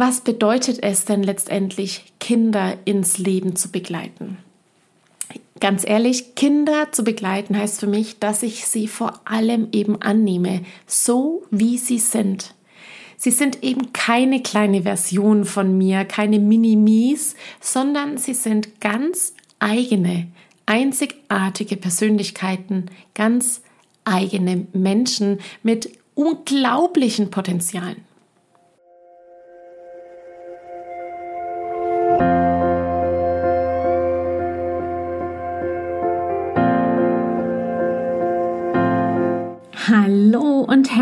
was bedeutet es denn letztendlich, Kinder ins Leben zu begleiten? Ganz ehrlich, Kinder zu begleiten heißt für mich, dass ich sie vor allem eben annehme, so wie sie sind. Sie sind eben keine kleine Version von mir, keine Minimis, sondern sie sind ganz eigene, einzigartige Persönlichkeiten, ganz eigene Menschen mit unglaublichen Potenzialen.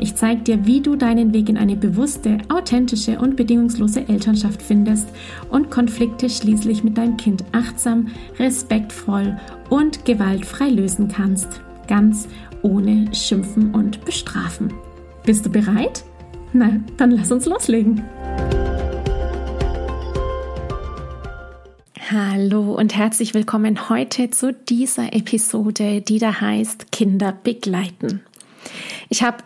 Ich zeige dir, wie du deinen Weg in eine bewusste, authentische und bedingungslose Elternschaft findest und Konflikte schließlich mit deinem Kind achtsam, respektvoll und gewaltfrei lösen kannst. Ganz ohne Schimpfen und Bestrafen. Bist du bereit? Na, dann lass uns loslegen. Hallo und herzlich willkommen heute zu dieser Episode, die da heißt Kinder begleiten. Ich habe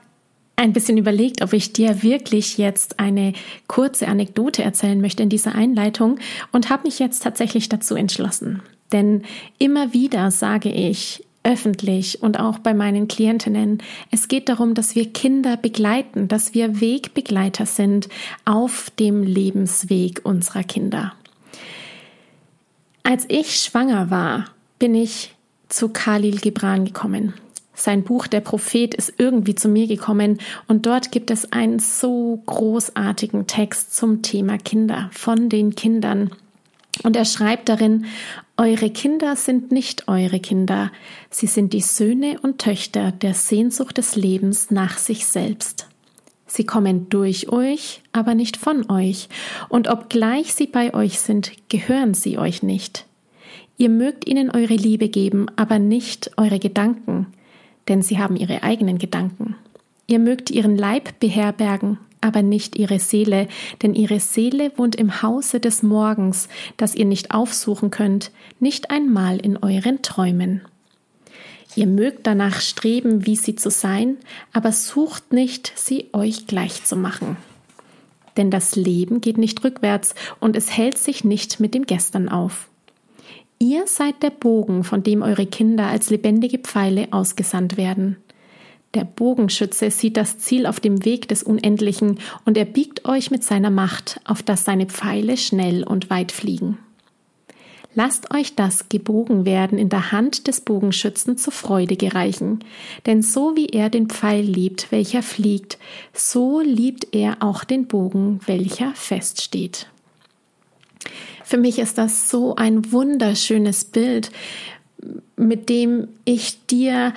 ein bisschen überlegt, ob ich dir wirklich jetzt eine kurze Anekdote erzählen möchte in dieser Einleitung und habe mich jetzt tatsächlich dazu entschlossen. Denn immer wieder sage ich öffentlich und auch bei meinen Klientinnen, es geht darum, dass wir Kinder begleiten, dass wir Wegbegleiter sind auf dem Lebensweg unserer Kinder. Als ich schwanger war, bin ich zu Khalil Gibran gekommen. Sein Buch Der Prophet ist irgendwie zu mir gekommen und dort gibt es einen so großartigen Text zum Thema Kinder, von den Kindern. Und er schreibt darin, Eure Kinder sind nicht eure Kinder, sie sind die Söhne und Töchter der Sehnsucht des Lebens nach sich selbst. Sie kommen durch euch, aber nicht von euch, und obgleich sie bei euch sind, gehören sie euch nicht. Ihr mögt ihnen eure Liebe geben, aber nicht eure Gedanken denn sie haben ihre eigenen Gedanken. Ihr mögt ihren Leib beherbergen, aber nicht ihre Seele, denn ihre Seele wohnt im Hause des Morgens, das ihr nicht aufsuchen könnt, nicht einmal in euren Träumen. Ihr mögt danach streben, wie sie zu sein, aber sucht nicht, sie euch gleich zu machen. Denn das Leben geht nicht rückwärts und es hält sich nicht mit dem Gestern auf. Ihr seid der Bogen, von dem eure Kinder als lebendige Pfeile ausgesandt werden. Der Bogenschütze sieht das Ziel auf dem Weg des Unendlichen und er biegt euch mit seiner Macht, auf dass seine Pfeile schnell und weit fliegen. Lasst euch das gebogen werden in der Hand des Bogenschützen zur Freude gereichen, denn so wie er den Pfeil liebt, welcher fliegt, so liebt er auch den Bogen, welcher feststeht. Für mich ist das so ein wunderschönes Bild, mit dem ich dir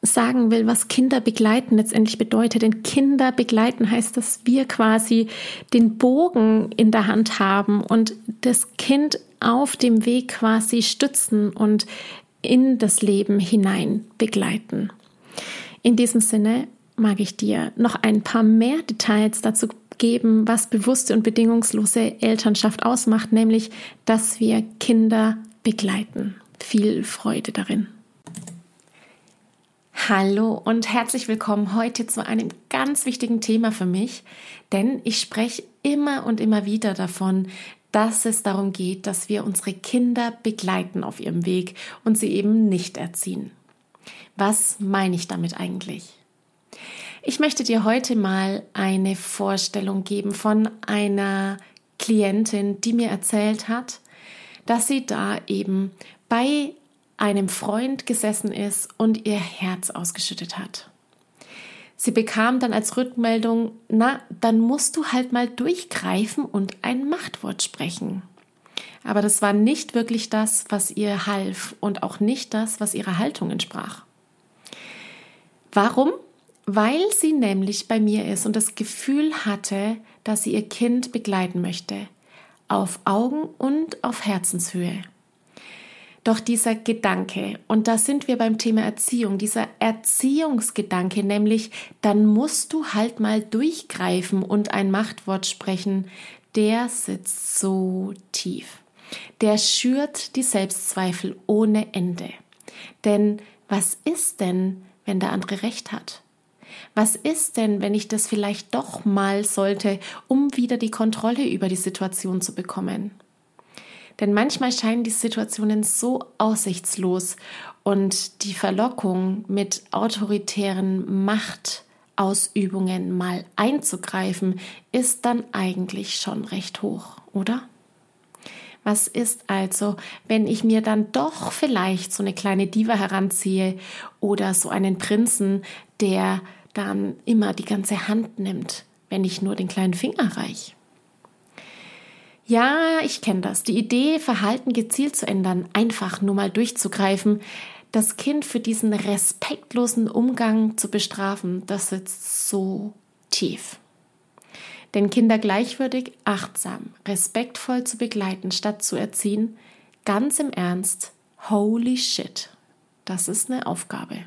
sagen will, was Kinder begleiten letztendlich bedeutet. Denn Kinder begleiten heißt, dass wir quasi den Bogen in der Hand haben und das Kind auf dem Weg quasi stützen und in das Leben hinein begleiten. In diesem Sinne mag ich dir noch ein paar mehr Details dazu geben, was bewusste und bedingungslose Elternschaft ausmacht, nämlich, dass wir Kinder begleiten. Viel Freude darin. Hallo und herzlich willkommen heute zu einem ganz wichtigen Thema für mich, denn ich spreche immer und immer wieder davon, dass es darum geht, dass wir unsere Kinder begleiten auf ihrem Weg und sie eben nicht erziehen. Was meine ich damit eigentlich? Ich möchte dir heute mal eine Vorstellung geben von einer Klientin, die mir erzählt hat, dass sie da eben bei einem Freund gesessen ist und ihr Herz ausgeschüttet hat. Sie bekam dann als Rückmeldung, na, dann musst du halt mal durchgreifen und ein Machtwort sprechen. Aber das war nicht wirklich das, was ihr half und auch nicht das, was ihrer Haltung entsprach. Warum? Weil sie nämlich bei mir ist und das Gefühl hatte, dass sie ihr Kind begleiten möchte, auf Augen und auf Herzenshöhe. Doch dieser Gedanke, und da sind wir beim Thema Erziehung, dieser Erziehungsgedanke, nämlich dann musst du halt mal durchgreifen und ein Machtwort sprechen, der sitzt so tief. Der schürt die Selbstzweifel ohne Ende. Denn was ist denn, wenn der andere recht hat? Was ist denn, wenn ich das vielleicht doch mal sollte, um wieder die Kontrolle über die Situation zu bekommen? Denn manchmal scheinen die Situationen so aussichtslos und die Verlockung mit autoritären Machtausübungen mal einzugreifen, ist dann eigentlich schon recht hoch, oder? Was ist also, wenn ich mir dann doch vielleicht so eine kleine Diva heranziehe oder so einen Prinzen, der dann immer die ganze Hand nimmt, wenn ich nur den kleinen Finger reich? Ja, ich kenne das. Die Idee, Verhalten gezielt zu ändern, einfach nur mal durchzugreifen, das Kind für diesen respektlosen Umgang zu bestrafen, das sitzt so tief. Denn Kinder gleichwürdig, achtsam, respektvoll zu begleiten, statt zu erziehen, ganz im Ernst, holy shit, das ist eine Aufgabe.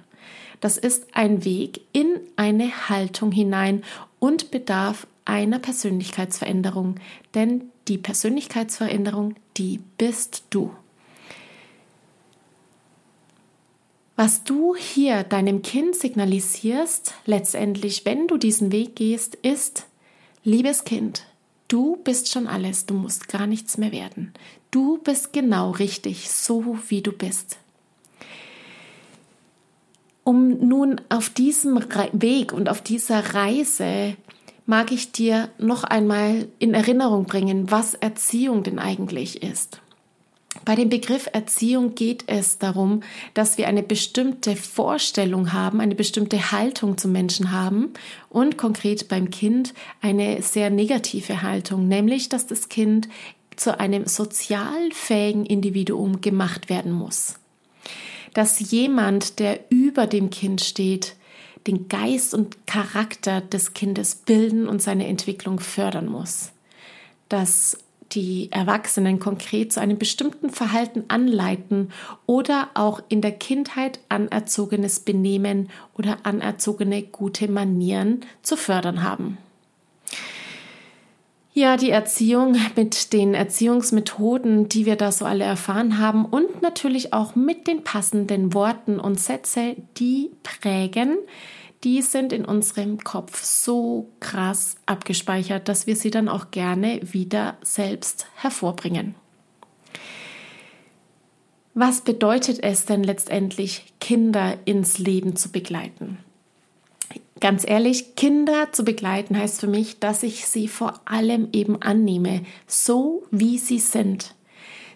Das ist ein Weg in eine Haltung hinein und bedarf einer Persönlichkeitsveränderung, denn die Persönlichkeitsveränderung, die bist du. Was du hier deinem Kind signalisierst, letztendlich, wenn du diesen Weg gehst, ist, liebes Kind, du bist schon alles, du musst gar nichts mehr werden. Du bist genau richtig, so wie du bist. Um nun auf diesem Weg und auf dieser Reise mag ich dir noch einmal in Erinnerung bringen, was Erziehung denn eigentlich ist. Bei dem Begriff Erziehung geht es darum, dass wir eine bestimmte Vorstellung haben, eine bestimmte Haltung zum Menschen haben und konkret beim Kind eine sehr negative Haltung, nämlich dass das Kind zu einem sozial fähigen Individuum gemacht werden muss. Dass jemand, der über dem Kind steht, den Geist und Charakter des Kindes bilden und seine Entwicklung fördern muss. Dass die Erwachsenen konkret zu einem bestimmten Verhalten anleiten oder auch in der Kindheit anerzogenes Benehmen oder anerzogene gute Manieren zu fördern haben. Ja, die Erziehung mit den Erziehungsmethoden, die wir da so alle erfahren haben und natürlich auch mit den passenden Worten und Sätze, die prägen, die sind in unserem Kopf so krass abgespeichert, dass wir sie dann auch gerne wieder selbst hervorbringen. Was bedeutet es denn letztendlich, Kinder ins Leben zu begleiten? Ganz ehrlich, Kinder zu begleiten heißt für mich, dass ich sie vor allem eben annehme, so wie sie sind.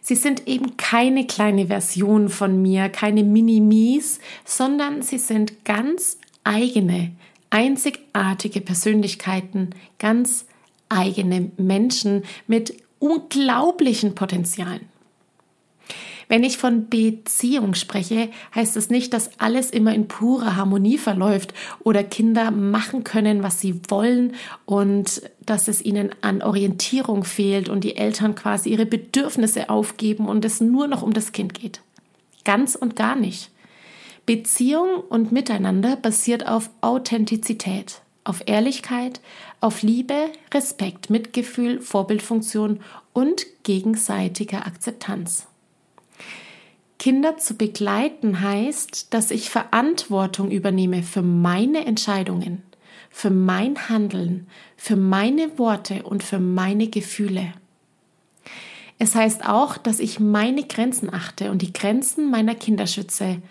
Sie sind eben keine kleine Version von mir, keine Minimis, sondern sie sind ganz eigene, einzigartige Persönlichkeiten, ganz eigene Menschen mit unglaublichen Potenzialen. Wenn ich von Beziehung spreche, heißt es nicht, dass alles immer in purer Harmonie verläuft oder Kinder machen können, was sie wollen und dass es ihnen an Orientierung fehlt und die Eltern quasi ihre Bedürfnisse aufgeben und es nur noch um das Kind geht. Ganz und gar nicht. Beziehung und Miteinander basiert auf Authentizität, auf Ehrlichkeit, auf Liebe, Respekt, Mitgefühl, Vorbildfunktion und gegenseitiger Akzeptanz. Kinder zu begleiten heißt, dass ich Verantwortung übernehme für meine Entscheidungen, für mein Handeln, für meine Worte und für meine Gefühle. Es heißt auch, dass ich meine Grenzen achte und die Grenzen meiner Kinder schütze,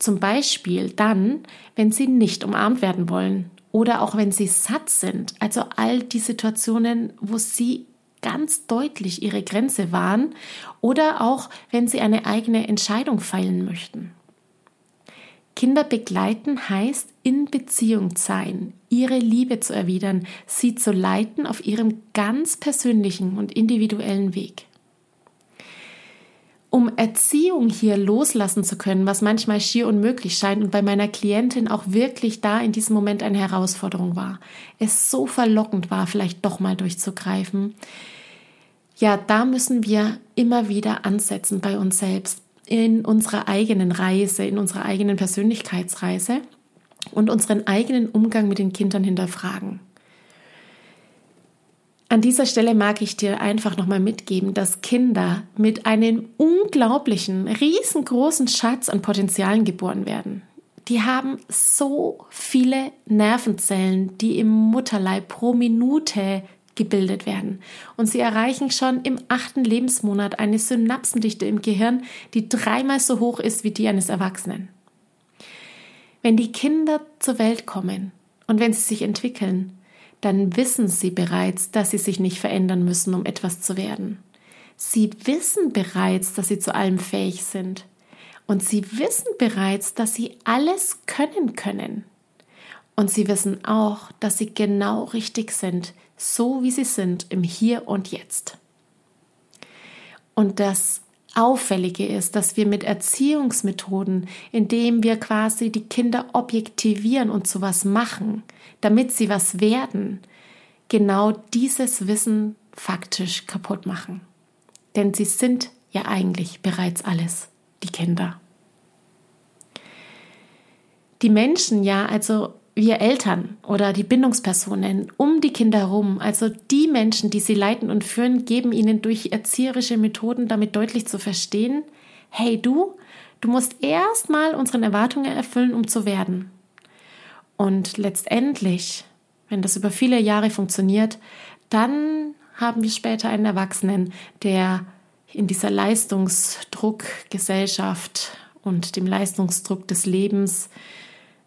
zum Beispiel dann, wenn sie nicht umarmt werden wollen oder auch wenn sie satt sind. Also all die Situationen, wo sie ganz deutlich ihre Grenze wahren oder auch wenn sie eine eigene Entscheidung feilen möchten. Kinder begleiten heißt in Beziehung sein, ihre Liebe zu erwidern, sie zu leiten auf ihrem ganz persönlichen und individuellen Weg um Erziehung hier loslassen zu können, was manchmal schier unmöglich scheint und bei meiner Klientin auch wirklich da in diesem Moment eine Herausforderung war, es so verlockend war, vielleicht doch mal durchzugreifen. Ja, da müssen wir immer wieder ansetzen bei uns selbst. in unserer eigenen Reise, in unserer eigenen Persönlichkeitsreise und unseren eigenen Umgang mit den Kindern hinterfragen. An dieser Stelle mag ich dir einfach nochmal mitgeben, dass Kinder mit einem unglaublichen, riesengroßen Schatz an Potenzialen geboren werden. Die haben so viele Nervenzellen, die im Mutterleib pro Minute gebildet werden. Und sie erreichen schon im achten Lebensmonat eine Synapsendichte im Gehirn, die dreimal so hoch ist wie die eines Erwachsenen. Wenn die Kinder zur Welt kommen und wenn sie sich entwickeln, dann wissen sie bereits, dass sie sich nicht verändern müssen, um etwas zu werden. Sie wissen bereits, dass sie zu allem fähig sind. Und sie wissen bereits, dass sie alles können können. Und sie wissen auch, dass sie genau richtig sind, so wie sie sind im Hier und Jetzt. Und das Auffällige ist, dass wir mit Erziehungsmethoden, indem wir quasi die Kinder objektivieren und zu was machen, damit sie was werden, genau dieses Wissen faktisch kaputt machen. Denn sie sind ja eigentlich bereits alles, die Kinder. Die Menschen ja, also wir Eltern oder die Bindungspersonen um die Kinder herum, also die Menschen, die sie leiten und führen, geben ihnen durch erzieherische Methoden damit deutlich zu verstehen, hey du, du musst erstmal unseren Erwartungen erfüllen, um zu werden. Und letztendlich, wenn das über viele Jahre funktioniert, dann haben wir später einen Erwachsenen, der in dieser Leistungsdruckgesellschaft und dem Leistungsdruck des Lebens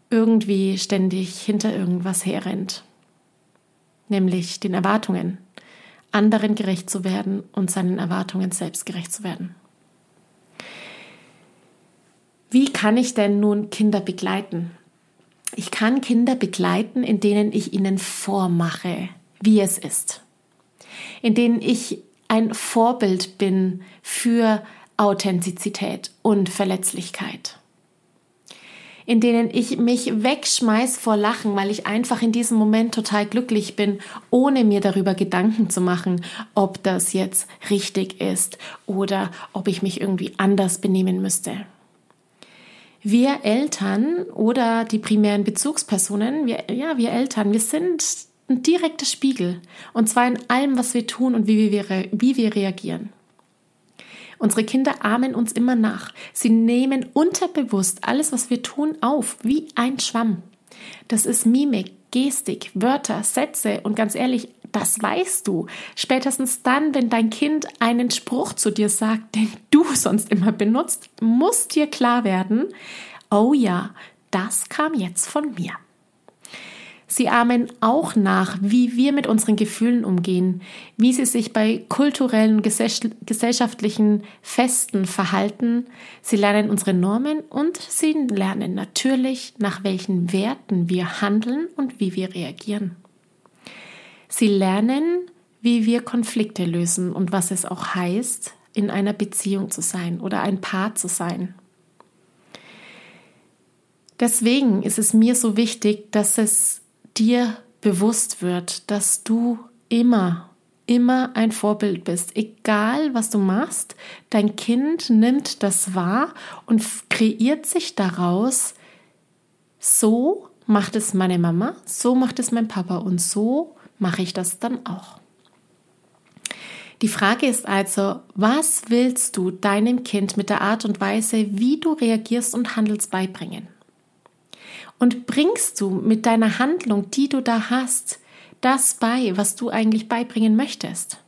irgendwie ständig hinter irgendwas herrennt, nämlich den Erwartungen, anderen gerecht zu werden und seinen Erwartungen selbst gerecht zu werden. Wie kann ich denn nun Kinder begleiten? Ich kann Kinder begleiten, in denen ich ihnen vormache, wie es ist, in denen ich ein Vorbild bin für Authentizität und Verletzlichkeit in denen ich mich wegschmeiß vor Lachen, weil ich einfach in diesem Moment total glücklich bin, ohne mir darüber Gedanken zu machen, ob das jetzt richtig ist oder ob ich mich irgendwie anders benehmen müsste. Wir Eltern oder die primären Bezugspersonen, wir, ja, wir Eltern, wir sind ein direkter Spiegel. Und zwar in allem, was wir tun und wie wir, wie wir reagieren. Unsere Kinder ahmen uns immer nach. Sie nehmen unterbewusst alles, was wir tun, auf, wie ein Schwamm. Das ist Mimik, Gestik, Wörter, Sätze und ganz ehrlich, das weißt du. Spätestens dann, wenn dein Kind einen Spruch zu dir sagt, den du sonst immer benutzt, muss dir klar werden, oh ja, das kam jetzt von mir. Sie ahmen auch nach, wie wir mit unseren Gefühlen umgehen, wie sie sich bei kulturellen, gesellschaftlichen Festen verhalten. Sie lernen unsere Normen und sie lernen natürlich, nach welchen Werten wir handeln und wie wir reagieren. Sie lernen, wie wir Konflikte lösen und was es auch heißt, in einer Beziehung zu sein oder ein Paar zu sein. Deswegen ist es mir so wichtig, dass es dir bewusst wird, dass du immer, immer ein Vorbild bist. Egal, was du machst, dein Kind nimmt das wahr und kreiert sich daraus, so macht es meine Mama, so macht es mein Papa und so mache ich das dann auch. Die Frage ist also, was willst du deinem Kind mit der Art und Weise, wie du reagierst und handelst, beibringen? Und bringst du mit deiner Handlung, die du da hast, das bei, was du eigentlich beibringen möchtest?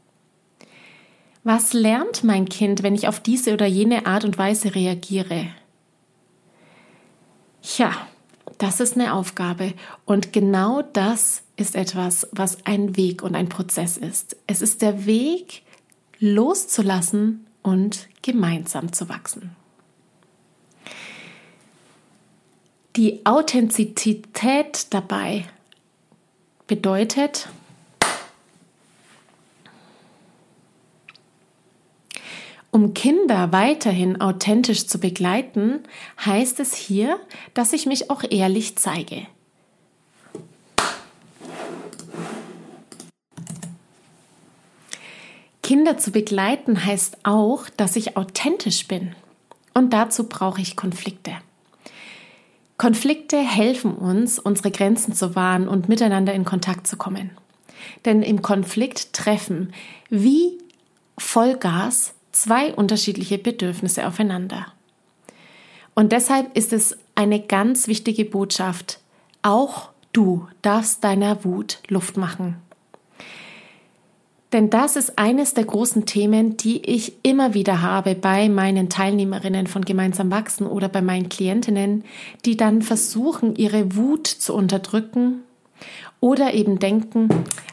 Was lernt mein Kind, wenn ich auf diese oder jene Art und Weise reagiere? Ja, das ist eine Aufgabe. Und genau das ist etwas, was ein Weg und ein Prozess ist. Es ist der Weg, loszulassen und gemeinsam zu wachsen. Die Authentizität dabei bedeutet, Um Kinder weiterhin authentisch zu begleiten, heißt es hier, dass ich mich auch ehrlich zeige. Kinder zu begleiten heißt auch, dass ich authentisch bin. Und dazu brauche ich Konflikte. Konflikte helfen uns, unsere Grenzen zu wahren und miteinander in Kontakt zu kommen. Denn im Konflikt treffen wie Vollgas zwei unterschiedliche Bedürfnisse aufeinander. Und deshalb ist es eine ganz wichtige Botschaft. Auch du darfst deiner Wut Luft machen. Denn das ist eines der großen Themen, die ich immer wieder habe bei meinen Teilnehmerinnen von Gemeinsam wachsen oder bei meinen Klientinnen, die dann versuchen, ihre Wut zu unterdrücken oder eben denken,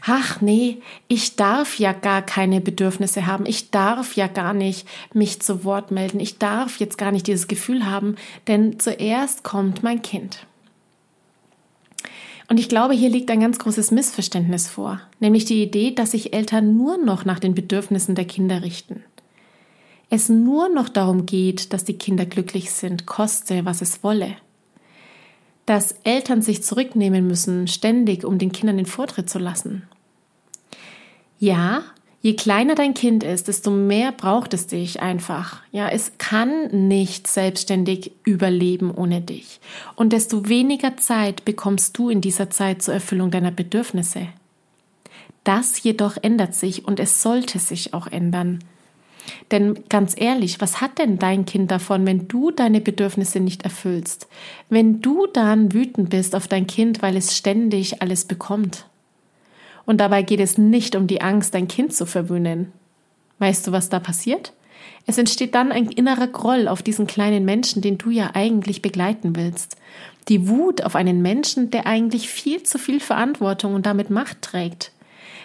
ach nee, ich darf ja gar keine Bedürfnisse haben, ich darf ja gar nicht mich zu Wort melden, ich darf jetzt gar nicht dieses Gefühl haben, denn zuerst kommt mein Kind. Und ich glaube, hier liegt ein ganz großes Missverständnis vor, nämlich die Idee, dass sich Eltern nur noch nach den Bedürfnissen der Kinder richten. Es nur noch darum geht, dass die Kinder glücklich sind, koste, was es wolle. Dass Eltern sich zurücknehmen müssen, ständig, um den Kindern den Vortritt zu lassen. Ja, Je kleiner dein Kind ist, desto mehr braucht es dich einfach. Ja, es kann nicht selbstständig überleben ohne dich. Und desto weniger Zeit bekommst du in dieser Zeit zur Erfüllung deiner Bedürfnisse. Das jedoch ändert sich und es sollte sich auch ändern. Denn ganz ehrlich, was hat denn dein Kind davon, wenn du deine Bedürfnisse nicht erfüllst? Wenn du dann wütend bist auf dein Kind, weil es ständig alles bekommt? Und dabei geht es nicht um die Angst, dein Kind zu verwöhnen. Weißt du, was da passiert? Es entsteht dann ein innerer Groll auf diesen kleinen Menschen, den du ja eigentlich begleiten willst. Die Wut auf einen Menschen, der eigentlich viel zu viel Verantwortung und damit Macht trägt.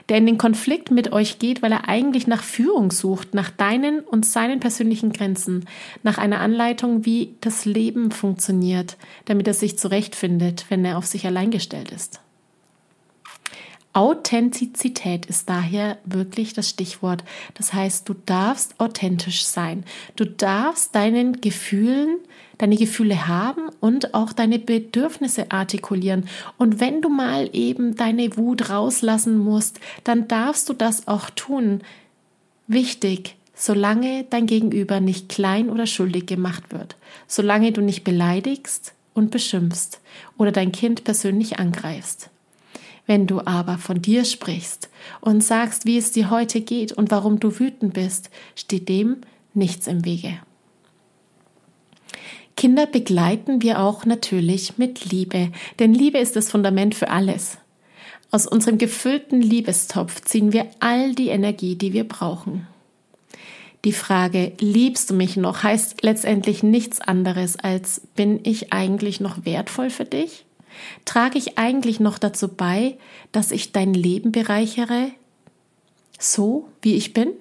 Der in den Konflikt mit euch geht, weil er eigentlich nach Führung sucht, nach deinen und seinen persönlichen Grenzen, nach einer Anleitung, wie das Leben funktioniert, damit er sich zurechtfindet, wenn er auf sich allein gestellt ist. Authentizität ist daher wirklich das Stichwort. Das heißt, du darfst authentisch sein. Du darfst deinen Gefühlen, deine Gefühle haben und auch deine Bedürfnisse artikulieren. Und wenn du mal eben deine Wut rauslassen musst, dann darfst du das auch tun. Wichtig, solange dein Gegenüber nicht klein oder schuldig gemacht wird, solange du nicht beleidigst und beschimpfst oder dein Kind persönlich angreifst. Wenn du aber von dir sprichst und sagst, wie es dir heute geht und warum du wütend bist, steht dem nichts im Wege. Kinder begleiten wir auch natürlich mit Liebe, denn Liebe ist das Fundament für alles. Aus unserem gefüllten Liebestopf ziehen wir all die Energie, die wir brauchen. Die Frage, liebst du mich noch, heißt letztendlich nichts anderes als, bin ich eigentlich noch wertvoll für dich? Trage ich eigentlich noch dazu bei, dass ich dein Leben bereichere, so wie ich bin?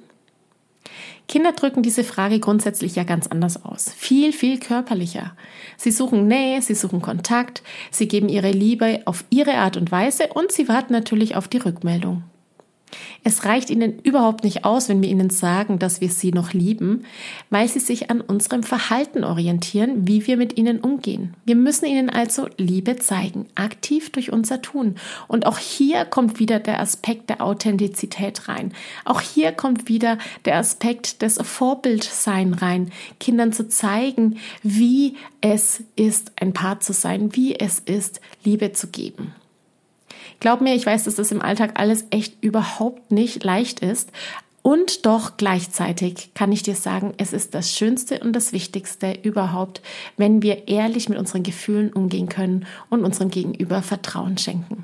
Kinder drücken diese Frage grundsätzlich ja ganz anders aus. Viel, viel körperlicher. Sie suchen Nähe, sie suchen Kontakt, sie geben ihre Liebe auf ihre Art und Weise und sie warten natürlich auf die Rückmeldung. Es reicht ihnen überhaupt nicht aus, wenn wir ihnen sagen, dass wir sie noch lieben, weil sie sich an unserem Verhalten orientieren, wie wir mit ihnen umgehen. Wir müssen ihnen also Liebe zeigen, aktiv durch unser Tun. Und auch hier kommt wieder der Aspekt der Authentizität rein. Auch hier kommt wieder der Aspekt des Vorbildsein rein, Kindern zu zeigen, wie es ist, ein Paar zu sein, wie es ist, Liebe zu geben. Glaub mir, ich weiß, dass das im Alltag alles echt überhaupt nicht leicht ist. Und doch gleichzeitig kann ich dir sagen, es ist das Schönste und das Wichtigste überhaupt, wenn wir ehrlich mit unseren Gefühlen umgehen können und unserem Gegenüber Vertrauen schenken.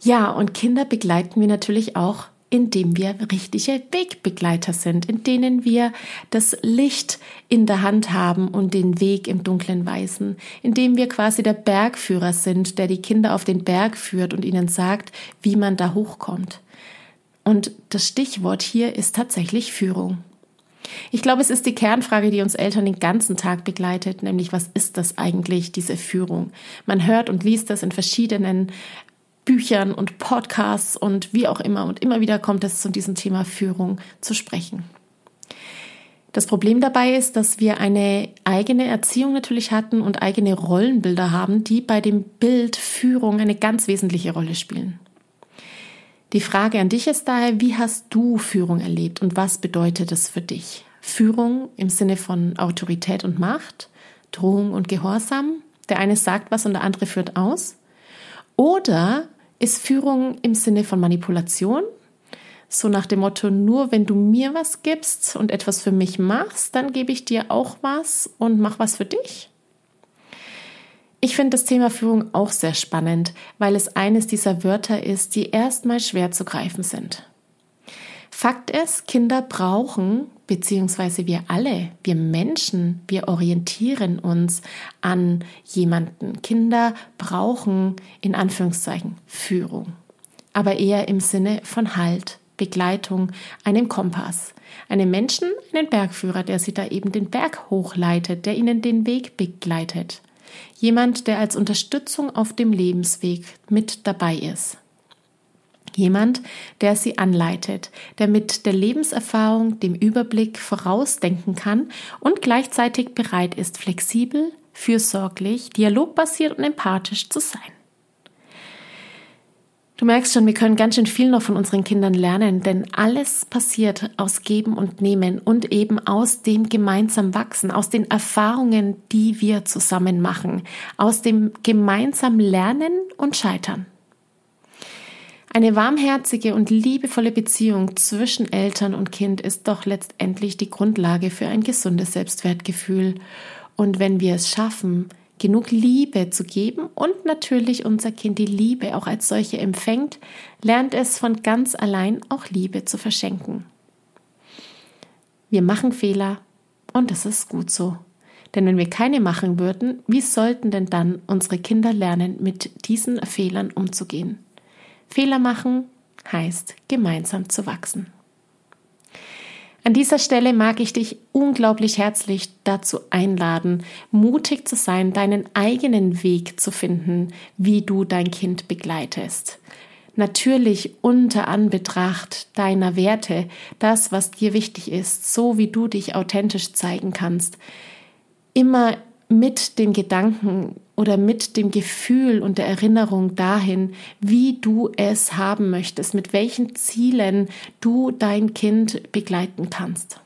Ja, und Kinder begleiten wir natürlich auch indem wir richtige Wegbegleiter sind, in denen wir das Licht in der Hand haben und den Weg im Dunklen weisen, indem wir quasi der Bergführer sind, der die Kinder auf den Berg führt und ihnen sagt, wie man da hochkommt. Und das Stichwort hier ist tatsächlich Führung. Ich glaube, es ist die Kernfrage, die uns Eltern den ganzen Tag begleitet, nämlich was ist das eigentlich, diese Führung? Man hört und liest das in verschiedenen Büchern und Podcasts und wie auch immer. Und immer wieder kommt es zu diesem Thema Führung zu sprechen. Das Problem dabei ist, dass wir eine eigene Erziehung natürlich hatten und eigene Rollenbilder haben, die bei dem Bild Führung eine ganz wesentliche Rolle spielen. Die Frage an dich ist daher, wie hast du Führung erlebt und was bedeutet es für dich? Führung im Sinne von Autorität und Macht, Drohung und Gehorsam. Der eine sagt was und der andere führt aus. Oder ist Führung im Sinne von Manipulation, so nach dem Motto, nur wenn du mir was gibst und etwas für mich machst, dann gebe ich dir auch was und mach was für dich. Ich finde das Thema Führung auch sehr spannend, weil es eines dieser Wörter ist, die erstmal schwer zu greifen sind. Fakt ist, Kinder brauchen, beziehungsweise wir alle, wir Menschen, wir orientieren uns an jemanden. Kinder brauchen in Anführungszeichen Führung, aber eher im Sinne von Halt, Begleitung, einem Kompass. Einem Menschen, einen Bergführer, der sie da eben den Berg hochleitet, der ihnen den Weg begleitet. Jemand, der als Unterstützung auf dem Lebensweg mit dabei ist. Jemand, der sie anleitet, der mit der Lebenserfahrung, dem Überblick vorausdenken kann und gleichzeitig bereit ist, flexibel, fürsorglich, dialogbasiert und empathisch zu sein. Du merkst schon, wir können ganz schön viel noch von unseren Kindern lernen, denn alles passiert aus Geben und Nehmen und eben aus dem gemeinsam Wachsen, aus den Erfahrungen, die wir zusammen machen, aus dem gemeinsam Lernen und Scheitern. Eine warmherzige und liebevolle Beziehung zwischen Eltern und Kind ist doch letztendlich die Grundlage für ein gesundes Selbstwertgefühl. Und wenn wir es schaffen, genug Liebe zu geben und natürlich unser Kind die Liebe auch als solche empfängt, lernt es von ganz allein auch Liebe zu verschenken. Wir machen Fehler und das ist gut so. Denn wenn wir keine machen würden, wie sollten denn dann unsere Kinder lernen, mit diesen Fehlern umzugehen? Fehler machen heißt gemeinsam zu wachsen. An dieser Stelle mag ich dich unglaublich herzlich dazu einladen, mutig zu sein, deinen eigenen Weg zu finden, wie du dein Kind begleitest. Natürlich unter Anbetracht deiner Werte, das, was dir wichtig ist, so wie du dich authentisch zeigen kannst. Immer mit dem Gedanken oder mit dem Gefühl und der Erinnerung dahin, wie du es haben möchtest, mit welchen Zielen du dein Kind begleiten kannst.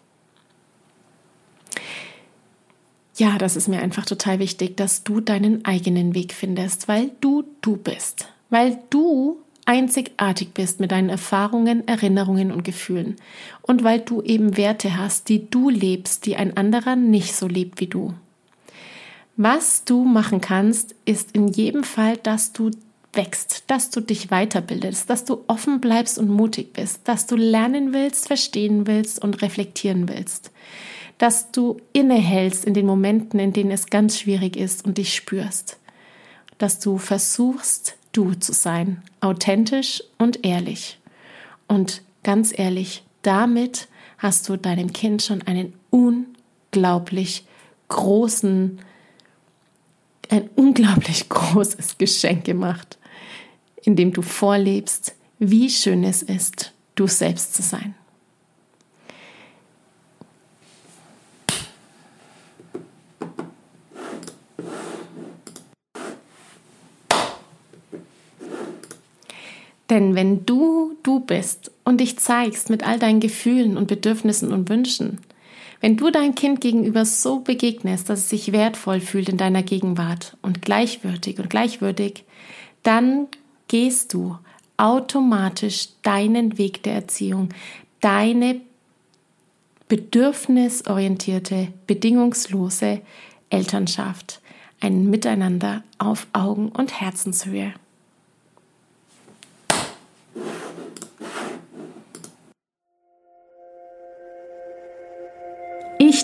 Ja, das ist mir einfach total wichtig, dass du deinen eigenen Weg findest, weil du du bist, weil du einzigartig bist mit deinen Erfahrungen, Erinnerungen und Gefühlen und weil du eben Werte hast, die du lebst, die ein anderer nicht so lebt wie du. Was du machen kannst, ist in jedem Fall, dass du wächst, dass du dich weiterbildest, dass du offen bleibst und mutig bist, dass du lernen willst, verstehen willst und reflektieren willst, dass du innehältst in den Momenten, in denen es ganz schwierig ist und dich spürst, dass du versuchst, du zu sein, authentisch und ehrlich. Und ganz ehrlich, damit hast du deinem Kind schon einen unglaublich großen ein unglaublich großes Geschenk gemacht, indem du vorlebst, wie schön es ist, du selbst zu sein. Denn wenn du du bist und dich zeigst mit all deinen Gefühlen und Bedürfnissen und Wünschen, wenn du dein Kind gegenüber so begegnest, dass es sich wertvoll fühlt in deiner Gegenwart und gleichwürdig und gleichwürdig, dann gehst du automatisch deinen Weg der Erziehung, deine bedürfnisorientierte, bedingungslose Elternschaft, ein Miteinander auf Augen- und Herzenshöhe.